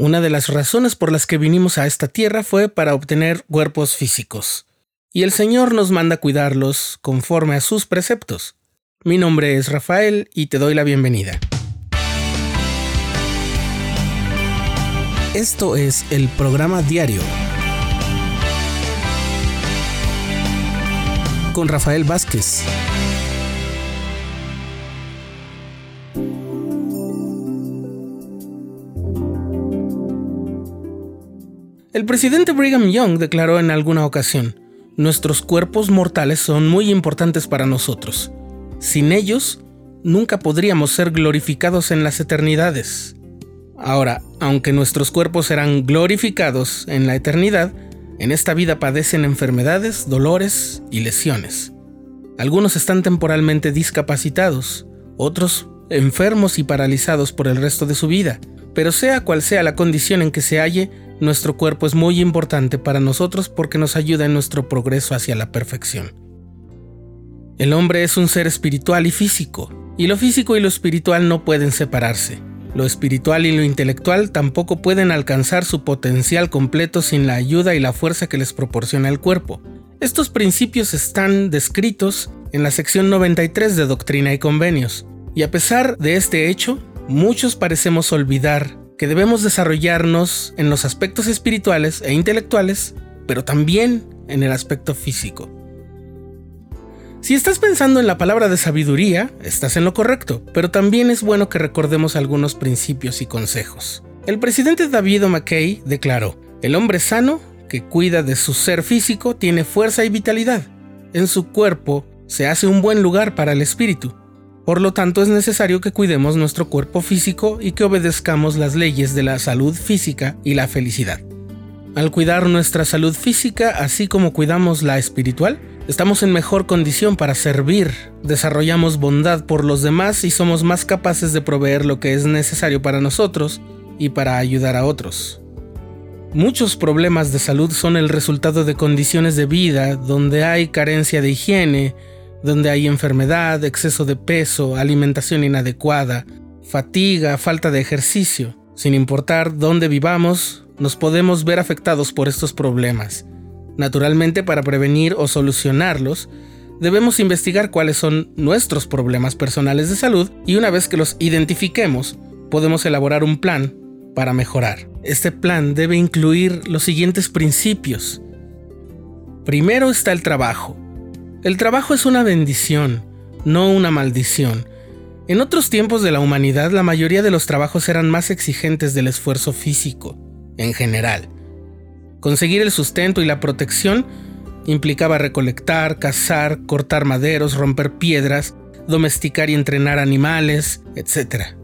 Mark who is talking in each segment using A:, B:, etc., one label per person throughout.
A: Una de las razones por las que vinimos a esta tierra fue para obtener cuerpos físicos. Y el Señor nos manda cuidarlos conforme a sus preceptos. Mi nombre es Rafael y te doy la bienvenida. Esto es el programa diario con Rafael Vázquez. El presidente Brigham Young declaró en alguna ocasión, nuestros cuerpos mortales son muy importantes para nosotros. Sin ellos, nunca podríamos ser glorificados en las eternidades. Ahora, aunque nuestros cuerpos serán glorificados en la eternidad, en esta vida padecen enfermedades, dolores y lesiones. Algunos están temporalmente discapacitados, otros enfermos y paralizados por el resto de su vida, pero sea cual sea la condición en que se halle, nuestro cuerpo es muy importante para nosotros porque nos ayuda en nuestro progreso hacia la perfección. El hombre es un ser espiritual y físico, y lo físico y lo espiritual no pueden separarse. Lo espiritual y lo intelectual tampoco pueden alcanzar su potencial completo sin la ayuda y la fuerza que les proporciona el cuerpo. Estos principios están descritos en la sección 93 de Doctrina y Convenios, y a pesar de este hecho, muchos parecemos olvidar que debemos desarrollarnos en los aspectos espirituales e intelectuales, pero también en el aspecto físico. Si estás pensando en la palabra de sabiduría, estás en lo correcto, pero también es bueno que recordemos algunos principios y consejos. El presidente David McKay declaró, el hombre sano, que cuida de su ser físico, tiene fuerza y vitalidad. En su cuerpo se hace un buen lugar para el espíritu. Por lo tanto, es necesario que cuidemos nuestro cuerpo físico y que obedezcamos las leyes de la salud física y la felicidad. Al cuidar nuestra salud física, así como cuidamos la espiritual, Estamos en mejor condición para servir, desarrollamos bondad por los demás y somos más capaces de proveer lo que es necesario para nosotros y para ayudar a otros. Muchos problemas de salud son el resultado de condiciones de vida donde hay carencia de higiene, donde hay enfermedad, exceso de peso, alimentación inadecuada, fatiga, falta de ejercicio. Sin importar dónde vivamos, nos podemos ver afectados por estos problemas Naturalmente, para prevenir o solucionarlos, debemos investigar cuáles son nuestros problemas personales de salud y una vez que los identifiquemos, podemos elaborar un plan para mejorar. Este plan debe incluir los siguientes principios. Primero está el trabajo. El trabajo es una bendición, no una maldición. En otros tiempos de la humanidad la mayoría de los trabajos eran más exigentes del esfuerzo físico, en general. Conseguir el sustento y la protección implicaba recolectar, cazar, cortar maderos, romper piedras, domesticar y entrenar animales, etc.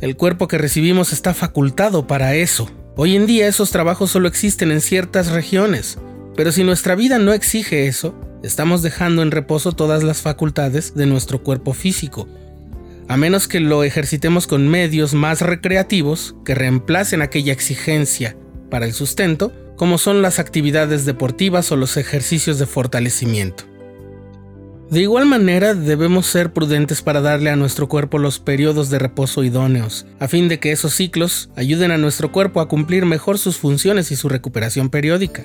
A: El cuerpo que recibimos está facultado para eso. Hoy en día esos trabajos solo existen en ciertas regiones, pero si nuestra vida no exige eso, estamos dejando en reposo todas las facultades de nuestro cuerpo físico, a menos que lo ejercitemos con medios más recreativos que reemplacen aquella exigencia para el sustento, como son las actividades deportivas o los ejercicios de fortalecimiento. De igual manera, debemos ser prudentes para darle a nuestro cuerpo los periodos de reposo idóneos, a fin de que esos ciclos ayuden a nuestro cuerpo a cumplir mejor sus funciones y su recuperación periódica.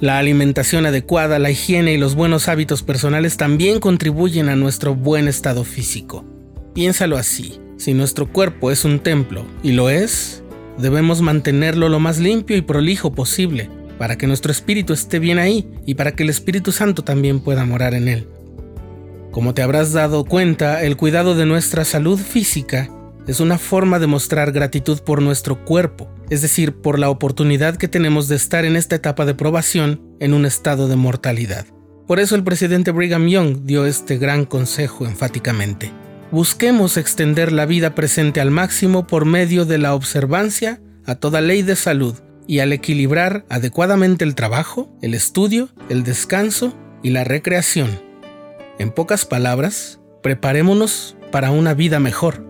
A: La alimentación adecuada, la higiene y los buenos hábitos personales también contribuyen a nuestro buen estado físico. Piénsalo así, si nuestro cuerpo es un templo, y lo es, debemos mantenerlo lo más limpio y prolijo posible, para que nuestro espíritu esté bien ahí y para que el Espíritu Santo también pueda morar en él. Como te habrás dado cuenta, el cuidado de nuestra salud física es una forma de mostrar gratitud por nuestro cuerpo, es decir, por la oportunidad que tenemos de estar en esta etapa de probación en un estado de mortalidad. Por eso el presidente Brigham Young dio este gran consejo enfáticamente. Busquemos extender la vida presente al máximo por medio de la observancia a toda ley de salud y al equilibrar adecuadamente el trabajo, el estudio, el descanso y la recreación. En pocas palabras, preparémonos para una vida mejor.